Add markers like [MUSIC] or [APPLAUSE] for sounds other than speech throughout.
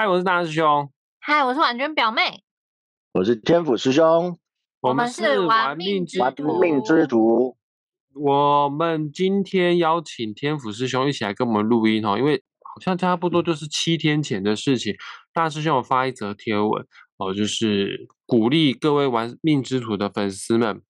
嗨，我是大师兄。嗨，我是婉君表妹。我是天府师兄。我们是玩命之玩命之徒。我们今天邀请天府师兄一起来跟我们录音哦，因为好像差不多就是七天前的事情。大师兄有发一则贴文哦，就是鼓励各位玩命之徒的粉丝们，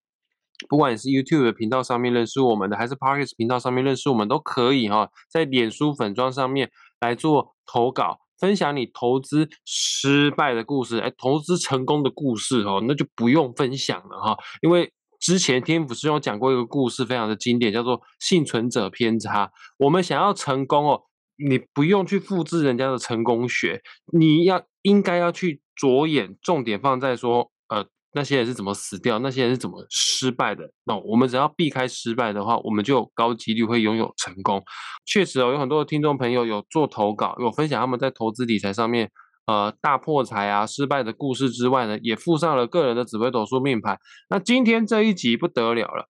不管你是 YouTube 的频道上面认识我们的，还是 Parkes 频道上面认识我们，都可以哈，在脸书粉装上面来做投稿。分享你投资失败的故事，哎，投资成功的故事哦，那就不用分享了哈。因为之前天府师兄讲过一个故事，非常的经典，叫做幸存者偏差。我们想要成功哦，你不用去复制人家的成功学，你要应该要去着眼重点放在说，呃。那些人是怎么死掉？那些人是怎么失败的？那我们只要避开失败的话，我们就高几率会拥有成功。确实哦，有很多的听众朋友有做投稿，有分享他们在投资理财上面，呃，大破财啊、失败的故事之外呢，也附上了个人的紫微斗数命盘。那今天这一集不得了了，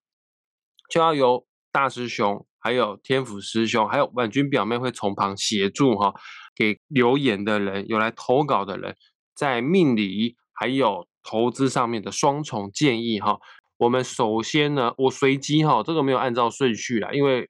就要由大师兄、还有天府师兄、还有婉君表妹会从旁协助哈，给留言的人、有来投稿的人，在命理还有。投资上面的双重建议哈，我们首先呢，我随机哈，这个没有按照顺序啦，因为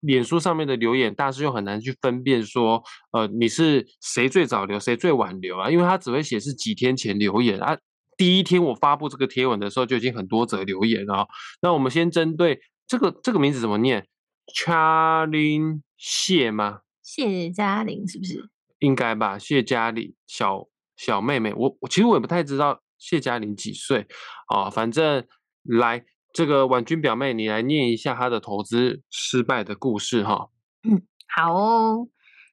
脸书上面的留言，大师又很难去分辨说，呃，你是谁最早留，谁最晚留啊？因为他只会显示几天前留言啊，第一天我发布这个贴文的时候就已经很多则留言了。那我们先针对这个这个名字怎么念？Charlin 谢吗？谢嘉玲是不是？应该吧，谢嘉玲小。小妹妹，我我其实我也不太知道谢嘉玲几岁啊，反正来这个婉君表妹，你来念一下她的投资失败的故事哈。嗯，[COUGHS] 好哦，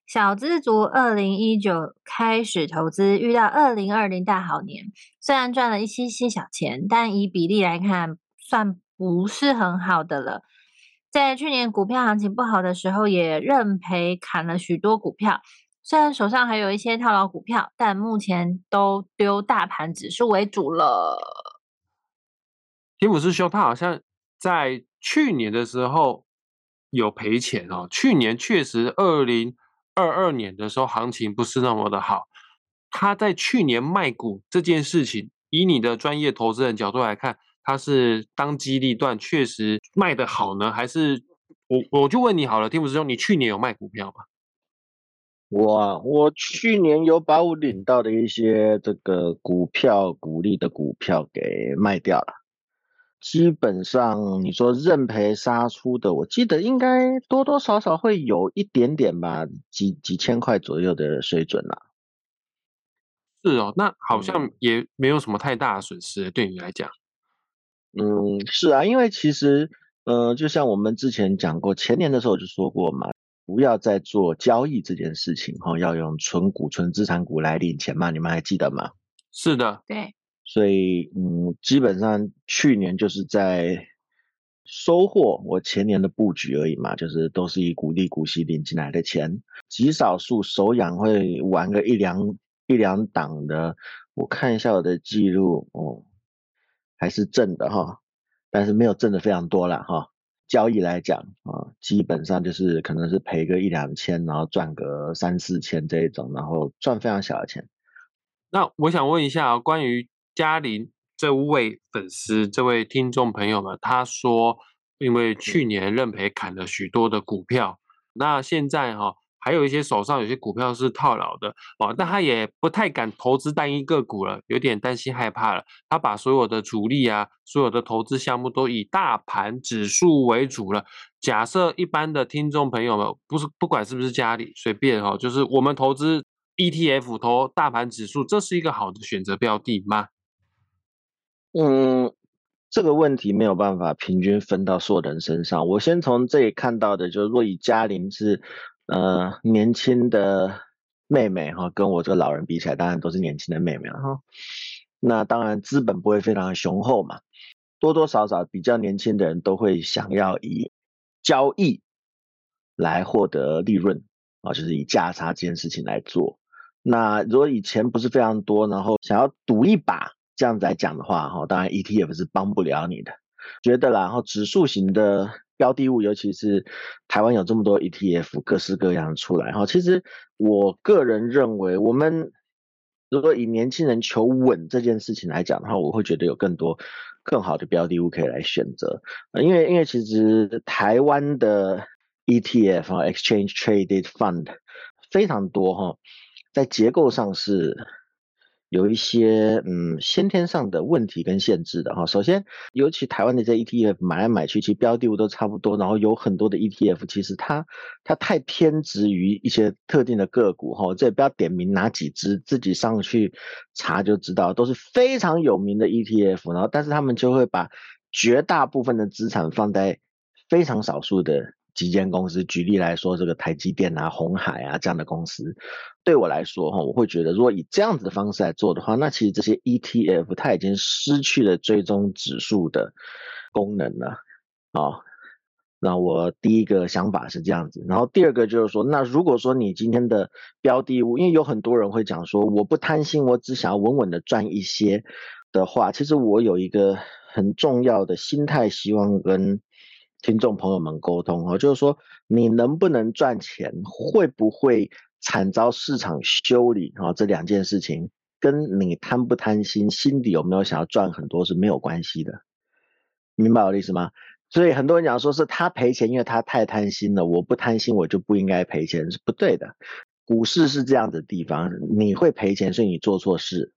小资族二零一九开始投资，遇到二零二零大好年，虽然赚了一些些小钱，但以比例来看，算不是很好的了。在去年股票行情不好的时候，也认赔砍了许多股票。虽然手上还有一些套牢股票，但目前都丢大盘指数为主了。天普师兄他好像在去年的时候有赔钱哦。去年确实二零二二年的时候行情不是那么的好。他在去年卖股这件事情，以你的专业投资人角度来看，他是当机立断确实卖的好呢，还是我我就问你好了，天普师兄，你去年有卖股票吗？我我去年有把我领到的一些这个股票股利的股票给卖掉了，基本上你说认赔杀出的，我记得应该多多少少会有一点点吧，几几千块左右的水准啦。是哦，那好像也没有什么太大的损失，对你来讲。嗯，是啊，因为其实，嗯，就像我们之前讲过，前年的时候就说过嘛。不要再做交易这件事情哈，要用纯股、纯资产股来领钱嘛？你们还记得吗？是的，对。所以嗯，基本上去年就是在收获我前年的布局而已嘛，就是都是以股利股息领进来的钱，极少数手痒会玩个一两一两档的。我看一下我的记录哦，还是正的哈，但是没有挣的非常多了哈。交易来讲啊，基本上就是可能是赔个一两千，然后赚个三四千这一种，然后赚非常小的钱。那我想问一下，关于嘉玲这位粉丝、这位听众朋友们，他说因为去年认赔砍了许多的股票，那现在哈。还有一些手上有些股票是套牢的哦，但他也不太敢投资单一个股了，有点担心害怕了。他把所有的主力啊，所有的投资项目都以大盘指数为主了。假设一般的听众朋友们，不是不管是不是家里随便哈，就是我们投资 ETF 投大盘指数，这是一个好的选择标的吗？嗯，这个问题没有办法平均分到所有人身上。我先从这里看到的，就是若以嘉玲是。呃，年轻的妹妹哈，跟我这个老人比起来，当然都是年轻的妹妹了哈。那当然资本不会非常的雄厚嘛，多多少少比较年轻的人都会想要以交易来获得利润啊，就是以价差这件事情来做。那如果以前不是非常多，然后想要赌一把这样子来讲的话哈，当然 ETF 是帮不了你的。觉得然后指数型的标的物，尤其是台湾有这么多 ETF，各式各样出来哈。其实我个人认为，我们如果以年轻人求稳这件事情来讲的话，我会觉得有更多更好的标的物可以来选择。因为因为其实台湾的 ETF 啊，Exchange Traded Fund 非常多哈，在结构上是。有一些嗯先天上的问题跟限制的哈，首先，尤其台湾的这 ETF 买来买去，其实标的物都差不多，然后有很多的 ETF，其实它它太偏执于一些特定的个股哈，这也不要点名哪几只，自己上去查就知道，都是非常有名的 ETF，然后但是他们就会把绝大部分的资产放在非常少数的。几间公司，举例来说，这个台积电啊、红海啊这样的公司，对我来说哈，我会觉得，如果以这样子的方式来做的话，那其实这些 ETF 它已经失去了追踪指数的功能了啊。那我第一个想法是这样子，然后第二个就是说，那如果说你今天的标的物，因为有很多人会讲说，我不贪心，我只想要稳稳的赚一些的话，其实我有一个很重要的心态，希望跟。听众朋友们沟通哦，就是说你能不能赚钱，会不会惨遭市场修理啊？这两件事情跟你贪不贪心，心底有没有想要赚很多是没有关系的，明白我的意思吗？所以很多人讲说是他赔钱，因为他太贪心了。我不贪心，我就不应该赔钱，是不对的。股市是这样的地方，你会赔钱，所以你做错事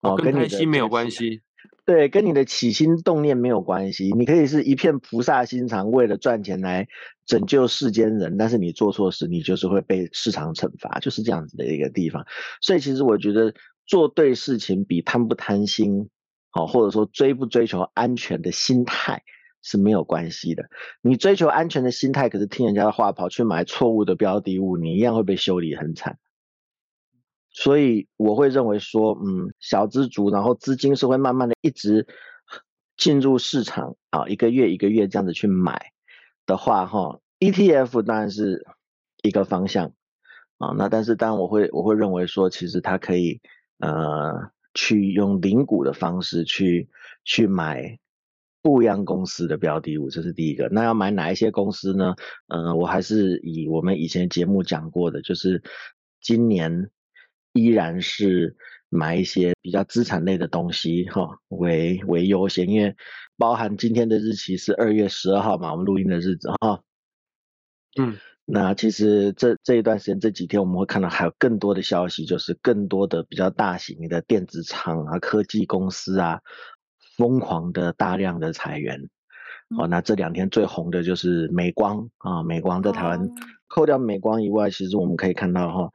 哦，跟贪心没有关系。对，跟你的起心动念没有关系。你可以是一片菩萨心肠，为了赚钱来拯救世间人，但是你做错事，你就是会被市场惩罚，就是这样子的一个地方。所以其实我觉得做对事情比贪不贪心，好，或者说追不追求安全的心态是没有关系的。你追求安全的心态，可是听人家的话跑去买错误的标的物，你一样会被修理很惨。所以我会认为说，嗯，小资族，然后资金是会慢慢的一直进入市场啊，一个月一个月这样子去买的话，哈，ETF 当然是一个方向啊，那但是当然我会我会认为说，其实它可以呃去用零股的方式去去买不一样公司的标的物，这是第一个。那要买哪一些公司呢？嗯，我还是以我们以前节目讲过的，就是今年。依然是买一些比较资产类的东西哈为为优先，因为包含今天的日期是二月十二号嘛，我们录音的日子哈。嗯，那其实这这一段时间这几天我们会看到还有更多的消息，就是更多的比较大型的电子厂啊、科技公司啊，疯狂的大量的裁员。哦，那这两天最红的就是美光啊，美光在台湾扣掉美光以外，其实我们可以看到哈。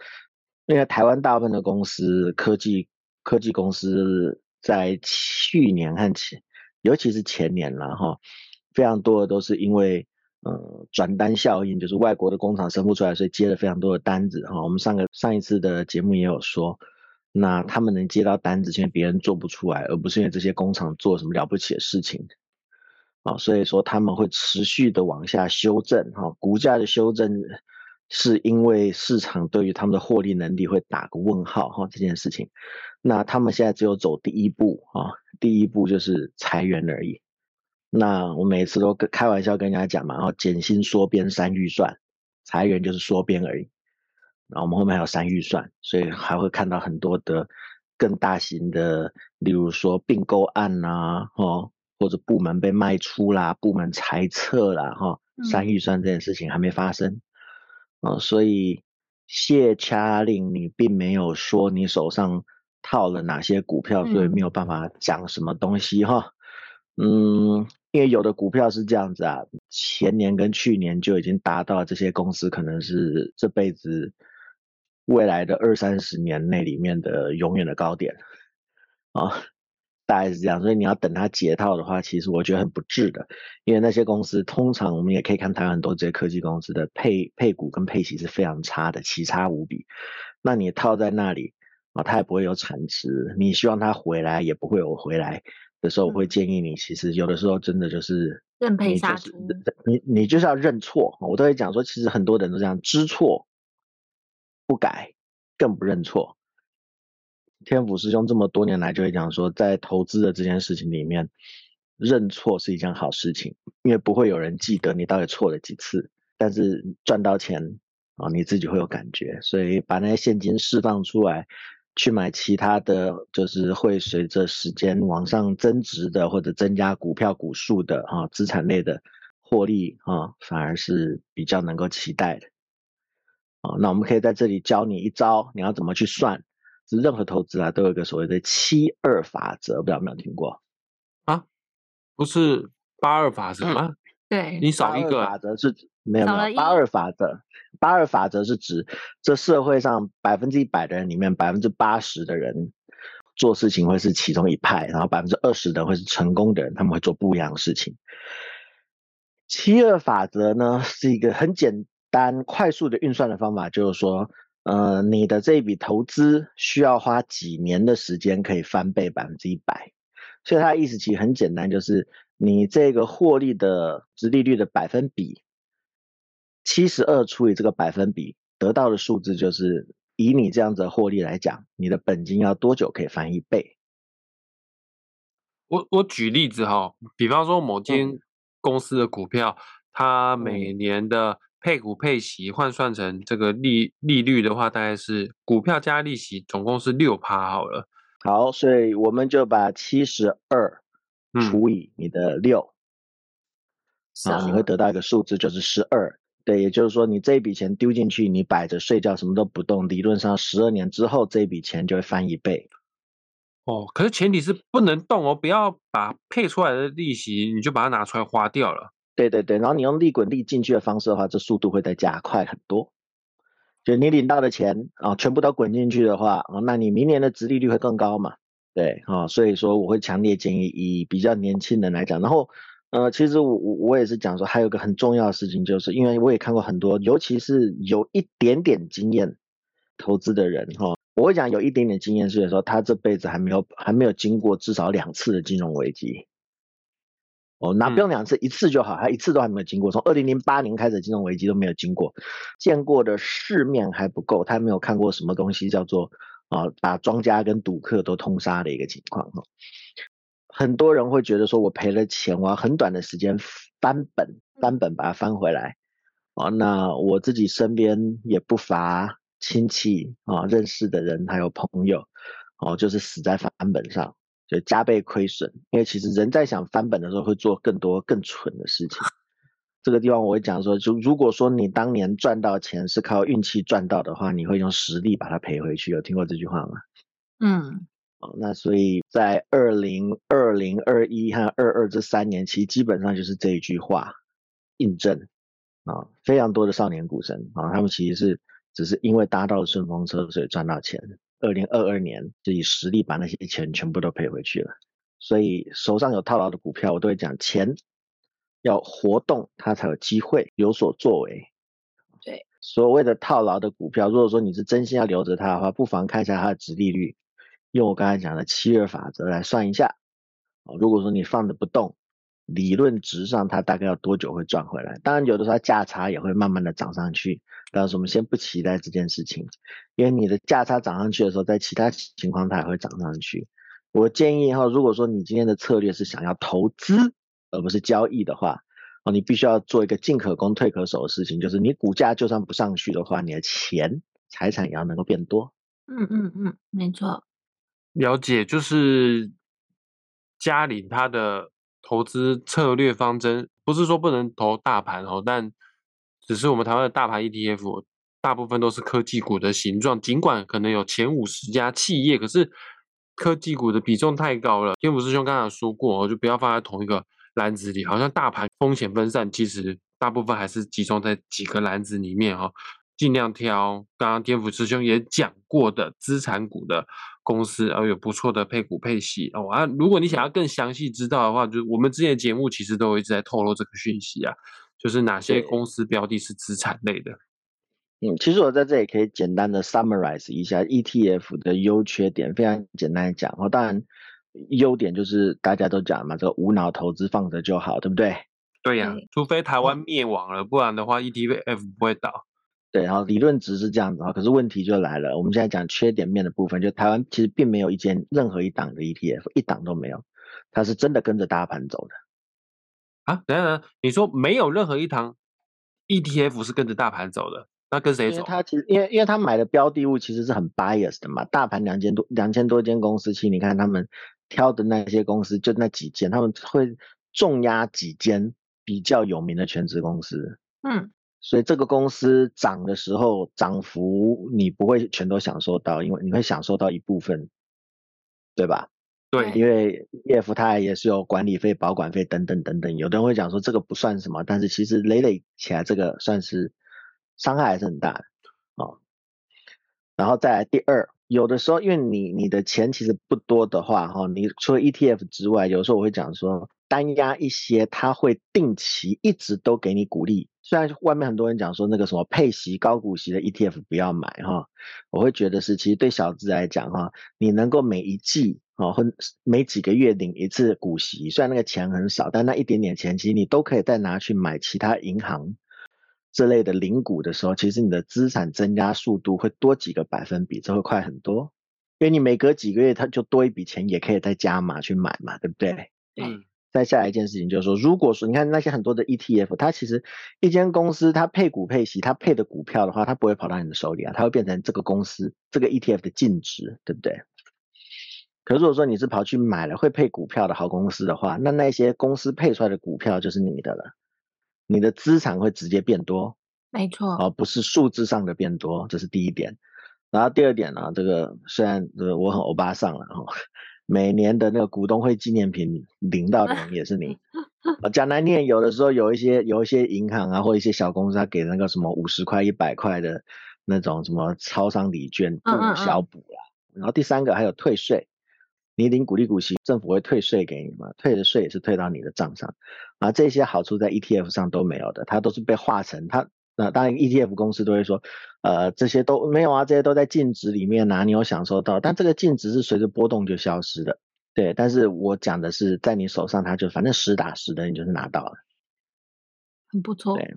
因为台湾大部分的公司，科技科技公司在去年和前，尤其是前年了哈，非常多的都是因为嗯转单效应，就是外国的工厂生不出来，所以接了非常多的单子哈。我们上个上一次的节目也有说，那他们能接到单子，因为别人做不出来，而不是因为这些工厂做什么了不起的事情啊。所以说他们会持续的往下修正哈，股价的修正。是因为市场对于他们的获利能力会打个问号哈，这件事情，那他们现在只有走第一步啊，第一步就是裁员而已。那我每次都跟开玩笑跟人家讲嘛，然后减薪缩编删预算，裁员就是缩编而已。然后我们后面还有删预算，所以还会看到很多的更大型的，例如说并购案呐，哦，或者部门被卖出啦，部门裁撤啦，哈，删预算这件事情还没发生。啊，所以谢掐令，你并没有说你手上套了哪些股票，所以没有办法讲什么东西哈。嗯，因为有的股票是这样子啊，前年跟去年就已经达到这些公司可能是这辈子未来的二三十年内里面的永远的高点啊。大概是这样，所以你要等它解套的话，其实我觉得很不智的，因为那些公司通常我们也可以看台湾很多这些科技公司的配配股跟配息是非常差的，奇差无比。那你套在那里啊，它也不会有产值，你希望它回来也不会有回来的时候，我会建议你，其实有的时候真的就是认赔杀出，你你就是要认错。我都会讲说，其实很多人都这样，知错不改，更不认错。天府师兄这么多年来就会讲说，在投资的这件事情里面，认错是一件好事情，因为不会有人记得你到底错了几次。但是赚到钱啊，你自己会有感觉，所以把那些现金释放出来，去买其他的就是会随着时间往上增值的或者增加股票股数的啊资产类的获利啊，反而是比较能够期待的。啊，那我们可以在这里教你一招，你要怎么去算？是任何投资啊，都有一个所谓的七二法则，不知道有没有听过？啊，不是八二法则吗？对，你少一个法则是没有没有八二法则，八二法则是指这社会上百分之一百的人里面，百分之八十的人做事情会是其中一派，然后百分之二十的会是成功的人，他们会做不一样的事情。七二法则呢是一个很简单、快速的运算的方法，就是说，呃，你的这一笔投资需要花几年的时间可以翻倍百分之一百，所以它的意思其实很简单，就是你这个获利的值利率的百分比，七十二除以这个百分比，得到的数字就是以你这样子的获利来讲，你的本金要多久可以翻一倍？我我举例子哈，比方说某间公司的股票，它每年的配股配息换算成这个利利率的话，大概是股票加利息总共是六趴好了。好，所以我们就把七十二嗯除以你的六、是啊，你会得到一个数字，就是十二。对，也就是说，你这一笔钱丢进去，你摆着睡觉，什么都不动，理论上十二年之后，这笔钱就会翻一倍。哦，可是前提是不能动哦，不要把配出来的利息你就把它拿出来花掉了。对对对，然后你用利滚利进去的方式的话，这速度会再加快很多。就你领到的钱啊，全部都滚进去的话啊，那你明年的殖利率会更高嘛？对啊，所以说我会强烈建议以比较年轻人来讲，然后呃，其实我我我也是讲说，还有个很重要的事情，就是因为我也看过很多，尤其是有一点点经验投资的人哈、我会讲有一点点经验是说，他这辈子还没有还没有经过至少两次的金融危机。哦，那不用两次，一次就好，他一次都还没有经过。从二零零八年开始金融危机都没有经过，见过的世面还不够，他没有看过什么东西叫做啊把庄家跟赌客都通杀的一个情况哈。很多人会觉得说，我赔了钱，我要很短的时间翻本，翻本把它翻回来。啊，那我自己身边也不乏亲戚啊，认识的人还有朋友，哦、就是死在翻本上。就加倍亏损，因为其实人在想翻本的时候会做更多更蠢的事情。这个地方我会讲说，就如果说你当年赚到钱是靠运气赚到的话，你会用实力把它赔回去。有听过这句话吗？嗯，哦，那所以在二零二零、二一和二二这三年，其实基本上就是这一句话印证啊，非常多的少年股神啊，他们其实是只是因为搭到了顺风车，所以赚到钱。二零二二年就以实力把那些钱全部都赔回去了。所以手上有套牢的股票，我都会讲钱要活动，它才有机会有所作为。对，所谓的套牢的股票，如果说你是真心要留着它的话，不妨看一下它的值利率，用我刚才讲的七二法则来算一下。哦，如果说你放着不动，理论值上它大概要多久会赚回来？当然，有的时候它价差也会慢慢的涨上去。但是我们先不期待这件事情，因为你的价差涨上去的时候，在其他情况它也会涨上去。我建议哈，如果说你今天的策略是想要投资而不是交易的话，哦，你必须要做一个进可攻退可守的事情，就是你股价就算不上去的话，你的钱财产也要能够变多。嗯嗯嗯，没错，了解，就是嘉玲她的投资策略方针，不是说不能投大盘哦，但只是我们台湾的大盘 ETF 大部分都是科技股的形状，尽管可能有前五十家企业，可是科技股的比重太高了。天府师兄刚才说过，就不要放在同一个篮子里，好像大盘风险分散，其实大部分还是集中在几个篮子里面哦。尽量挑刚刚天府师兄也讲过的资产股的公司，然后有不错的配股配息哦啊。如果你想要更详细知道的话，就我们之前节目其实都一直在透露这个讯息啊，就是哪些公司标的是资产类的。嗯，其实我在这里可以简单的 summarize 一下 ETF 的优缺点，非常简单的讲哦。当然，优点就是大家都讲嘛，这个无脑投资放着就好，对不对？对呀、对除非台湾灭亡了，不然的话 ETF 不会倒。对，然后理论值是这样子啊，可是问题就来了，我们现在讲缺点面的部分，就台湾其实并没有一间任何一档的 ETF，一档都没有。它是真的跟着大盘走的。啊，等等，你说没有任何一堂 ETF 是跟着大盘走的，那跟谁走？他其实因为因为他买的标的物其实是很 bias 的嘛，大盘两千多两千多间公司，其实你看他们挑的那些公司就那几间，他们会重压几间比较有名的全职公司。嗯，所以这个公司涨的时候，涨幅你不会全都享受到，因为你会享受到一部分，对吧？对，因为 ETF 它也是有管理费、保管费等等等等。有的人会讲说这个不算什么，但是其实累累起来，这个算是伤害还是很大的哦。然后再来第二，有的时候因为你你的钱其实不多的话，哈，你除了 ETF 之外，有时候我会讲说单压一些，它会定期一直都给你鼓励。虽然外面很多人讲说那个什么配息高股息的 ETF 不要买哈，我会觉得是其实对小资来讲哈，你能够每一季哦或每几个月领一次股息，虽然那个钱很少，但那一点点钱其实你都可以再拿去买其他银行这类的领股的时候，其实你的资产增加速度会多几个百分比，这会快很多，因为你每隔几个月它就多一笔钱，也可以再加码去买嘛，对不对？嗯。再下来一件事情就是说，如果说你看那些很多的 ETF，它其实一间公司它配股配息，它配的股票的话，它不会跑到你的手里啊，它会变成这个公司这个 ETF 的净值，对不对？可如果说你是跑去买了会配股票的好公司的话，那那些公司配出来的股票就是你的了，你的资产会直接变多，没错，而不是数字上的变多，这是第一点。然后第二点呢，这个虽然呃我很欧巴上了哈。每年的那个股东会纪念品领到的人也是你。[LAUGHS] 讲难念，有的时候有一些有一些银行啊，或一些小公司，他给那个什么五十块、一百块的那种什么超商礼券，不小补了。然后第三个还有退税，你领股利股息，政府会退税给你嘛？退的税也是退到你的账上。啊，这些好处在 ETF 上都没有的，它都是被化成它。那当然，ETF 公司都会说，呃，这些都没有啊，这些都在净值里面啊，你有享受到，但这个净值是随着波动就消失的，对。但是我讲的是在你手上，它就反正实打实的，你就是拿到了，很不错。对。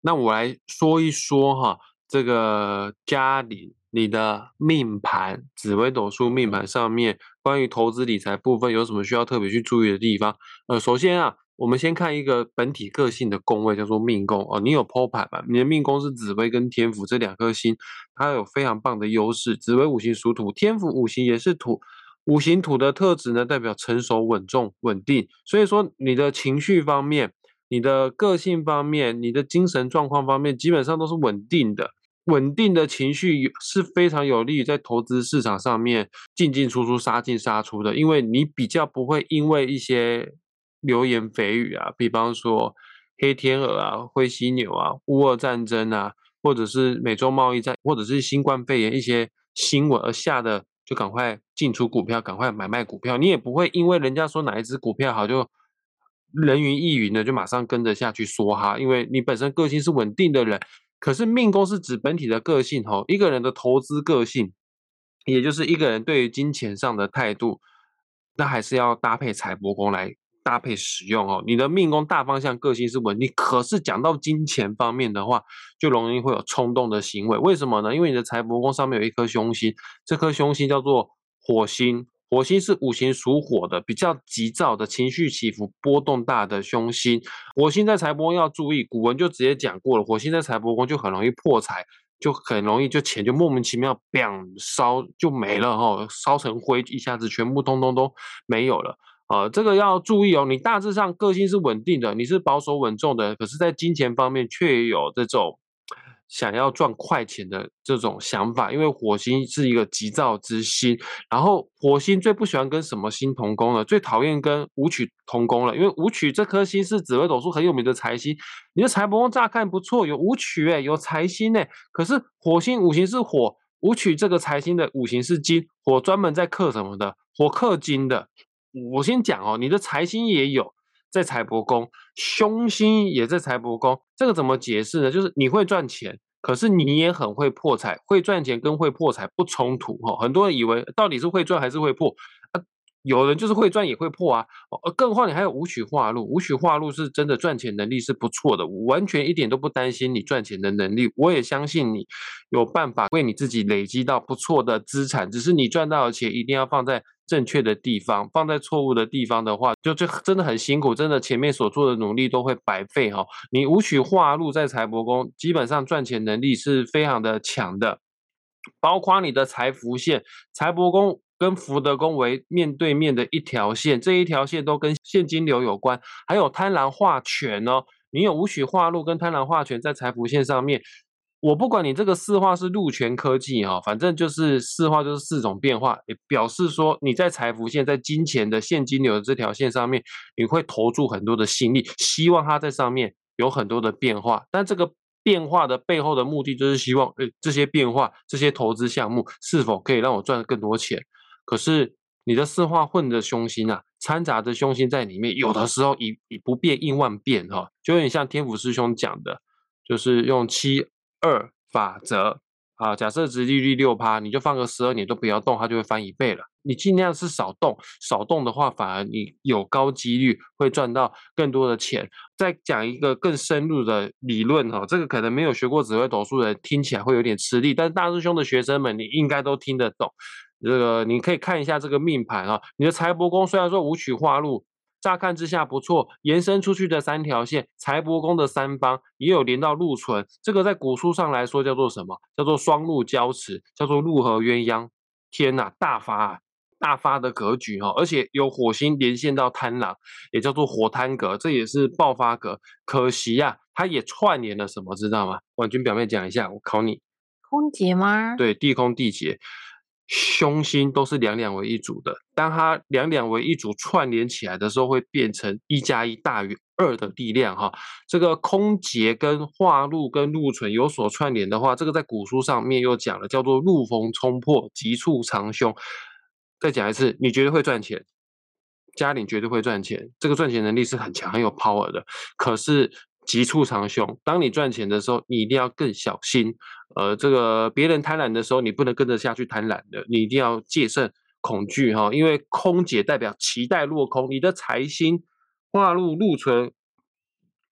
那我来说一说哈，这个家里你的命盘紫微斗数命盘上面关于投资理财部分有什么需要特别去注意的地方？呃，首先啊。我们先看一个本体个性的宫位，叫做命宫哦。你有剖盘吧？你的命宫是紫微跟天府这两颗星，它有非常棒的优势。紫微五行属土，天府五行也是土，五行土的特质呢，代表成熟、稳重、稳定。所以说，你的情绪方面、你的个性方面、你的精神状况方面，基本上都是稳定的。稳定的情绪是非常有利于在投资市场上面进进出出、杀进杀出的，因为你比较不会因为一些。流言蜚语啊，比方说黑天鹅啊、灰犀牛啊、乌俄战争啊，或者是美洲贸易战，或者是新冠肺炎一些新闻而下的，就赶快进出股票，赶快买卖股票。你也不会因为人家说哪一只股票好，就人云亦云的就马上跟着下去说哈，因为你本身个性是稳定的人。可是命宫是指本体的个性吼，一个人的投资个性，也就是一个人对于金钱上的态度，那还是要搭配财帛宫来。搭配使用哦，你的命宫大方向个性是稳定，可是讲到金钱方面的话，就容易会有冲动的行为。为什么呢？因为你的财帛宫上面有一颗凶星，这颗凶星叫做火星，火星是五行属火的，比较急躁的情绪起伏波动大的凶星。火星在财帛宫要注意，古文就直接讲过了，火星在财帛宫就很容易破财，就很容易就钱就莫名其妙，bang 烧就没了哈，烧成灰，一下子全部通通都没有了。呃，这个要注意哦。你大致上个性是稳定的，你是保守稳重的，可是，在金钱方面却有这种想要赚快钱的这种想法。因为火星是一个急躁之星，然后火星最不喜欢跟什么星同宫了？最讨厌跟武曲同宫了。因为武曲这颗星是紫微斗数很有名的财星，你的财帛宫乍看不错，有武曲哎，有财星哎，可是火星五行是火，武曲这个财星的五行是金，火专门在克什么的？火克金的。我先讲哦，你的财星也有在财帛宫，凶星也在财帛宫，这个怎么解释呢？就是你会赚钱，可是你也很会破财。会赚钱跟会破财不冲突哈。很多人以为到底是会赚还是会破啊？有人就是会赚也会破啊。呃，更何况你还有五曲化禄，五曲化禄是真的赚钱能力是不错的，完全一点都不担心你赚钱的能力。我也相信你有办法为你自己累积到不错的资产，只是你赚到的钱一定要放在。正确的地方，放在错误的地方的话，就就真的很辛苦，真的前面所做的努力都会白费哈。你武曲化禄在财帛宫，基本上赚钱能力是非常的强的，包括你的财福线，财帛宫跟福德宫为面对面的一条线，这一条线都跟现金流有关，还有贪婪化权哦，你有五曲化禄跟贪婪化权在财福线上面。我不管你这个四化是禄权科技哈，反正就是四化就是四种变化，也表示说你在财富线、在金钱的现金流的这条线上面，你会投注很多的心力，希望它在上面有很多的变化。但这个变化的背后的目的，就是希望，诶，这些变化、这些投资项目是否可以让我赚更多钱？可是你的四化混着凶星啊，掺杂着凶星在里面，有的时候以以不变应万变哈，就有点像天府师兄讲的，就是用七。二法则啊，假设值利率六趴，你就放个十二年都不要动，它就会翻一倍了。你尽量是少动，少动的话，反而你有高几率会赚到更多的钱。再讲一个更深入的理论哈，这个可能没有学过紫微斗数的人听起来会有点吃力，但是大师兄的学生们你应该都听得懂。这个你可以看一下这个命盘啊，你的财帛宫虽然说五曲化禄。乍看之下不错，延伸出去的三条线，财帛宫的三方也有连到禄存，这个在古书上来说叫做什么？叫做双禄交持，叫做禄合鸳鸯。天呐，大发啊大发的格局哈，而且有火星连线到贪狼，也叫做火贪格，这也是爆发格。可惜呀，它也串联了什么，知道吗？婉君表妹讲一下，我考你。空劫吗？对，地空地劫。凶星都是两两为一组的，当它两两为一组串联起来的时候，会变成一加一大于二的力量哈。这个空劫跟化禄跟禄存有所串联的话，这个在古书上面又讲了，叫做禄逢冲破，急处藏凶。再讲一次，你绝对会赚钱，家里绝对会赚钱，这个赚钱能力是很强、很有 power 的。可是。急处藏凶。当你赚钱的时候，你一定要更小心。呃，这个别人贪婪的时候，你不能跟着下去贪婪的，你一定要戒慎恐惧哈。因为空姐代表期待落空，你的财星化入禄存、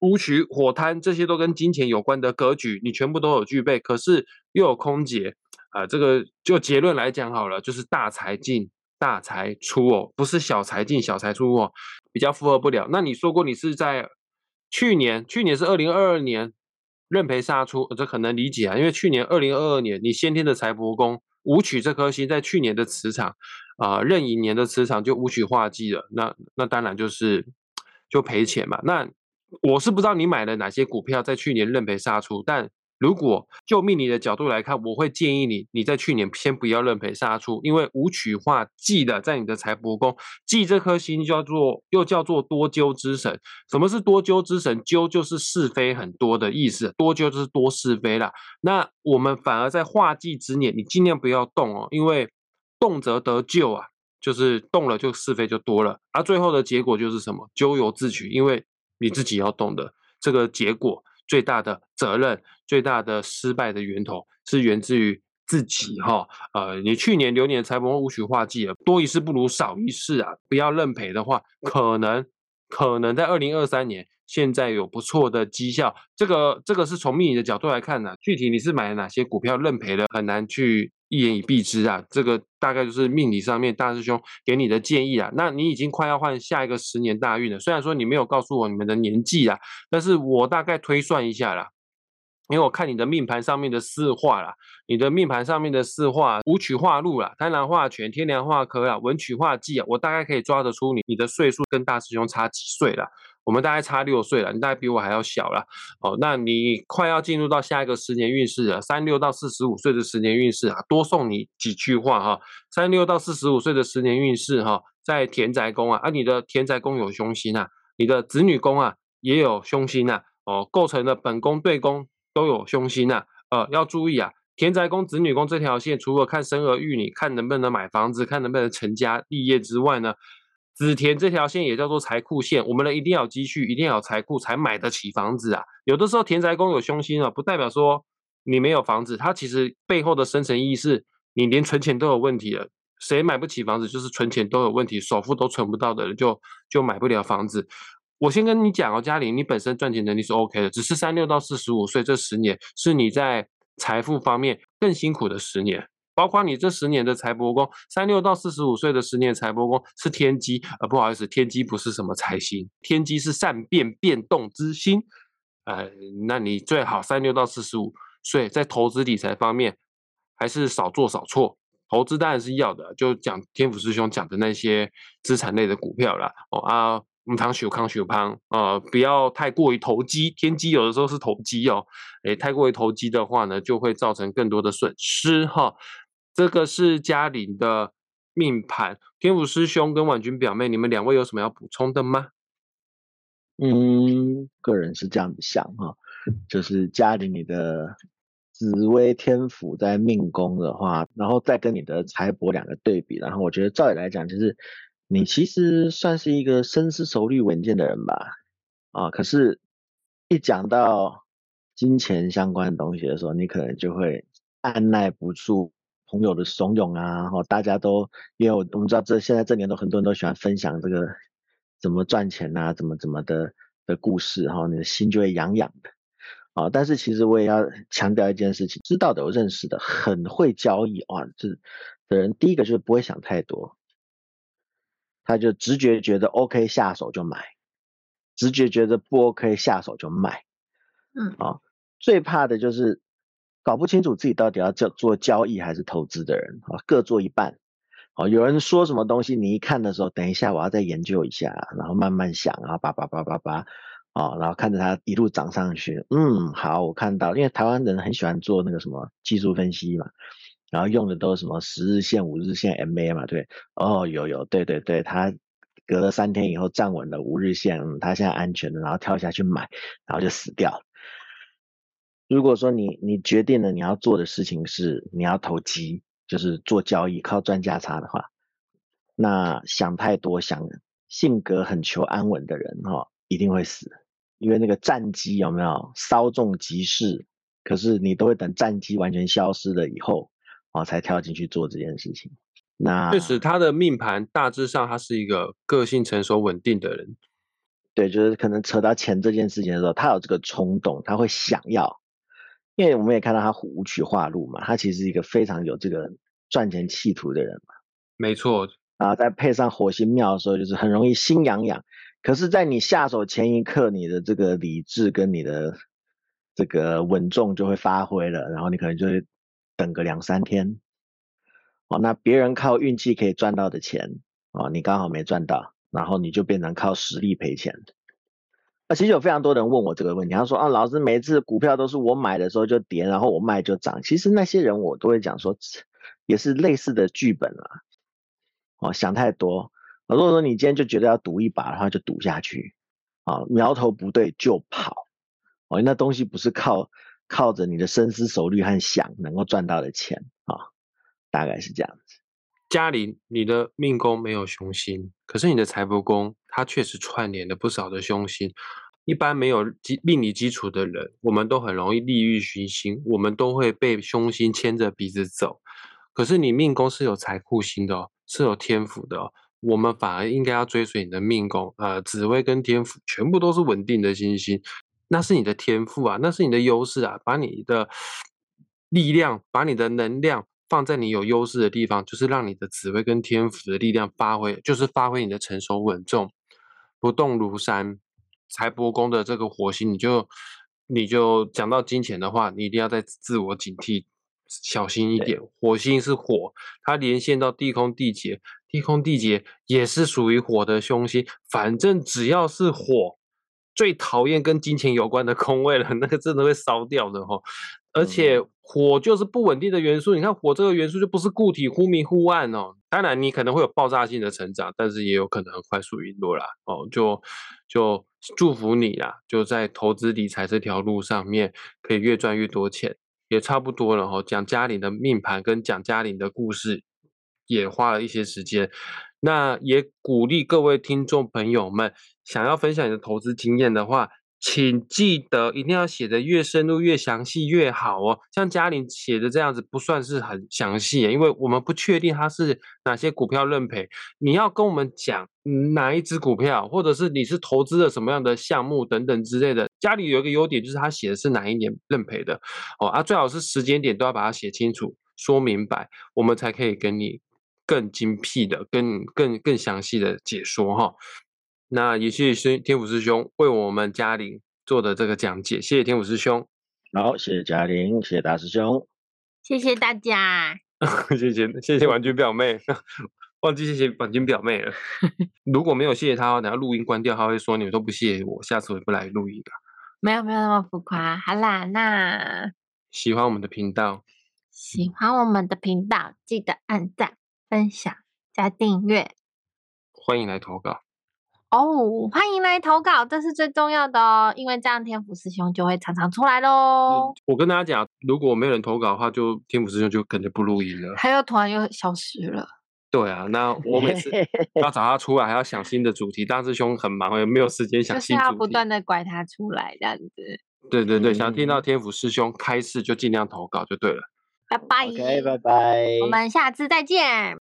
武曲火贪这些都跟金钱有关的格局，你全部都有具备。可是又有空姐啊，这个就结论来讲好了，就是大财进大财出哦，不是小财进小财出哦，比较符合不了。那你说过你是在？去年，去年是二零二二年，认赔杀出，这很能理解啊。因为去年二零二二年，你先天的财帛宫武曲这颗星在去年的磁场啊，壬寅年的磁场就武曲化忌了，那那当然就是就赔钱嘛。那我是不知道你买了哪些股票在去年认赔杀出，但。如果就命理的角度来看，我会建议你，你在去年先不要认赔杀出，因为武曲化忌的在你的财帛宫，忌这颗星叫做又叫做多咎之神。什么是多咎之神？咎就是是非很多的意思，多咎就是多是非啦。那我们反而在化忌之年，你尽量不要动哦，因为动则得咎啊，就是动了就是非就多了，而最后的结果就是什么？咎由自取，因为你自己要动的这个结果。最大的责任、最大的失败的源头是源自于自己哈。呃，你去年流年财帛无曲化忌了，多一事不如少一事啊！不要认赔的话，可能可能在二零二三年现在有不错的绩效。这个这个是从命理的角度来看呢，具体你是买了哪些股票认赔了，很难去。一言以蔽之啊，这个大概就是命理上面大师兄给你的建议啊。那你已经快要换下一个十年大运了，虽然说你没有告诉我你们的年纪啊，但是我大概推算一下啦，因为我看你的命盘上面的四化啦，你的命盘上面的四化五曲化禄啦，贪婪化权，天梁化科啦，文曲化忌啊，我大概可以抓得出你你的岁数跟大师兄差几岁了。我们大概差六岁了，你大概比我还要小了哦。那你快要进入到下一个十年运势了，三六到四十五岁的十年运势啊，多送你几句话哈。三六到四十五岁的十年运势哈，在田宅宫啊，啊，你的田宅宫有凶星啊，你的子女宫啊也有凶星啊，哦，构成了本宫对宫都有凶星啊，呃，要注意啊，田宅宫、子女宫这条线，除了看生儿育女，看能不能买房子，看能不能成家立业之外呢？子田这条线也叫做财库线，我们呢一定要积蓄，一定要有财库才买得起房子啊。有的时候田宅宫有凶星啊，不代表说你没有房子，它其实背后的深层意义是你连存钱都有问题了。谁买不起房子，就是存钱都有问题，首付都存不到的人就就买不了房子。我先跟你讲哦，嘉玲，你本身赚钱能力是 OK 的，只是三六到四十五岁这十年是你在财富方面更辛苦的十年。包括你这十年的财帛宫，三六到四十五岁的十年财帛宫是天机，呃，不好意思，天机不是什么财星，天机是善变变动之星。呃，那你最好三六到四十五岁在投资理财方面还是少做少错。投资当然是要的，就讲天府师兄讲的那些资产类的股票啦。哦啊，唔堂修康修康，呃，不要太过于投机，天机有的时候是投机哦，诶，太过于投机的话呢，就会造成更多的损失哈。这个是嘉玲的命盘，天府师兄跟婉君表妹，你们两位有什么要补充的吗？嗯，个人是这样子想哈，就是嘉玲你的。紫微天府在命宫的话，然后再跟你的财帛两个对比，然后我觉得照理来讲，就是你其实算是一个深思熟虑稳健的人吧，啊，可是，一讲到金钱相关的东西的时候，你可能就会按耐不住朋友的怂恿啊，然后大家都因为我我们知道这现在这年头很多人都喜欢分享这个怎么赚钱啊，怎么怎么的的故事，哈，你的心就会痒痒的。啊，但是其实我也要强调一件事情，知道的、我认识的，很会交易啊，这的人，第一个就是不会想太多，他就直觉觉得 OK 下手就买，直觉觉得不 OK 下手就卖，嗯，啊，最怕的就是搞不清楚自己到底要做做交易还是投资的人啊，各做一半，哦，有人说什么东西，你一看的时候，等一下我要再研究一下，然后慢慢想啊，叭叭叭叭叭。哦，然后看着它一路涨上去，嗯，好，我看到，因为台湾人很喜欢做那个什么技术分析嘛，然后用的都是什么十日线、五日线、MA 嘛，对，哦，有有，对对对，他隔了三天以后站稳了五日线，他现在安全的，然后跳下去买，然后就死掉了。如果说你你决定了你要做的事情是你要投机，就是做交易靠赚价差的话，那想太多，想性格很求安稳的人哈，一定会死。因为那个战机有没有稍纵即逝？可是你都会等战机完全消失了以后，哦，才跳进去做这件事情。那确实，他的命盘大致上他是一个个性成熟稳定的人。对，就是可能扯到钱这件事情的时候，他有这个冲动，他会想要。因为我们也看到他五曲化禄嘛，他其实是一个非常有这个赚钱企图的人嘛。没错。啊，再配上火星庙的时候，就是很容易心痒痒。可是，在你下手前一刻，你的这个理智跟你的这个稳重就会发挥了，然后你可能就会等个两三天，哦，那别人靠运气可以赚到的钱，哦，你刚好没赚到，然后你就变成靠实力赔钱。那其实有非常多人问我这个问题，他说啊，老师，每次股票都是我买的时候就跌，然后我卖就涨。其实那些人我都会讲说，也是类似的剧本啊，哦，想太多。如果说你今天就觉得要赌一把的话，就赌下去，啊，苗头不对就跑，哦，那东西不是靠靠着你的深思熟虑和想能够赚到的钱啊，大概是这样子。嘉玲，你的命宫没有凶星，可是你的财帛宫它确实串联了不少的凶星。一般没有基命理基础的人，我们都很容易利欲熏心，我们都会被凶星牵着鼻子走。可是你命宫是有财库星的，是有天府的。我们反而应该要追随你的命宫，呃，紫薇跟天府全部都是稳定的星星，那是你的天赋啊，那是你的优势啊，把你的力量，把你的能量放在你有优势的地方，就是让你的紫薇跟天府的力量发挥，就是发挥你的成熟稳重，不动如山。财帛宫的这个火星，你就你就讲到金钱的话，你一定要在自我警惕。小心一点，火星是火，它连线到地空地劫，地空地劫也是属于火的凶星。反正只要是火，最讨厌跟金钱有关的空位了，[LAUGHS] 那个真的会烧掉的哈。而且火就是不稳定的元素，你看火这个元素就不是固体，忽明忽暗哦。当然你可能会有爆炸性的成长，但是也有可能很快速陨落啦。哦。就就祝福你啦，就在投资理财这条路上面，可以越赚越多钱。也差不多了哈，讲嘉玲的命盘跟讲嘉玲的故事，也花了一些时间。那也鼓励各位听众朋友们，想要分享你的投资经验的话。请记得一定要写的越深入、越详细越好哦。像嘉玲写的这样子不算是很详细，因为我们不确定它是哪些股票认赔。你要跟我们讲哪一只股票，或者是你是投资了什么样的项目等等之类的。家里有一个优点就是他写的是哪一年认赔的哦，啊，最好是时间点都要把它写清楚。说明白，我们才可以跟你更精辟的、更更更详细的解说哈。那也谢谢天府师兄为我们嘉玲做的这个讲解，谢谢天府师兄。好，谢谢嘉玲，谢谢大师兄，谢谢大家，[LAUGHS] 谢谢谢谢婉君表妹，[LAUGHS] 忘记谢谢婉君表妹了。[LAUGHS] 如果没有谢谢她，等下录音关掉，她会说你们都不谢谢我，下次我也不来录音了。没有没有那么浮夸。好啦，那喜欢我们的频道，喜欢我们的频道，记得按赞、分享、加订阅欢迎来投稿。哦。欢迎来投稿，这是最重要的哦，因为这样天府师兄就会常常出来喽。我跟大家讲，如果没有人投稿的话，就天府师兄就可能不录音了。他又突然又消失了。对啊，那 [LAUGHS] 我每次要找他出来，还要想新的主题。大师兄很忙，也没有时间想就是新主题。要不断的拐他出来，这样子。对对对，想听到天府师兄开示，就尽量投稿就对了。拜拜 OK，拜拜。我们下次再见。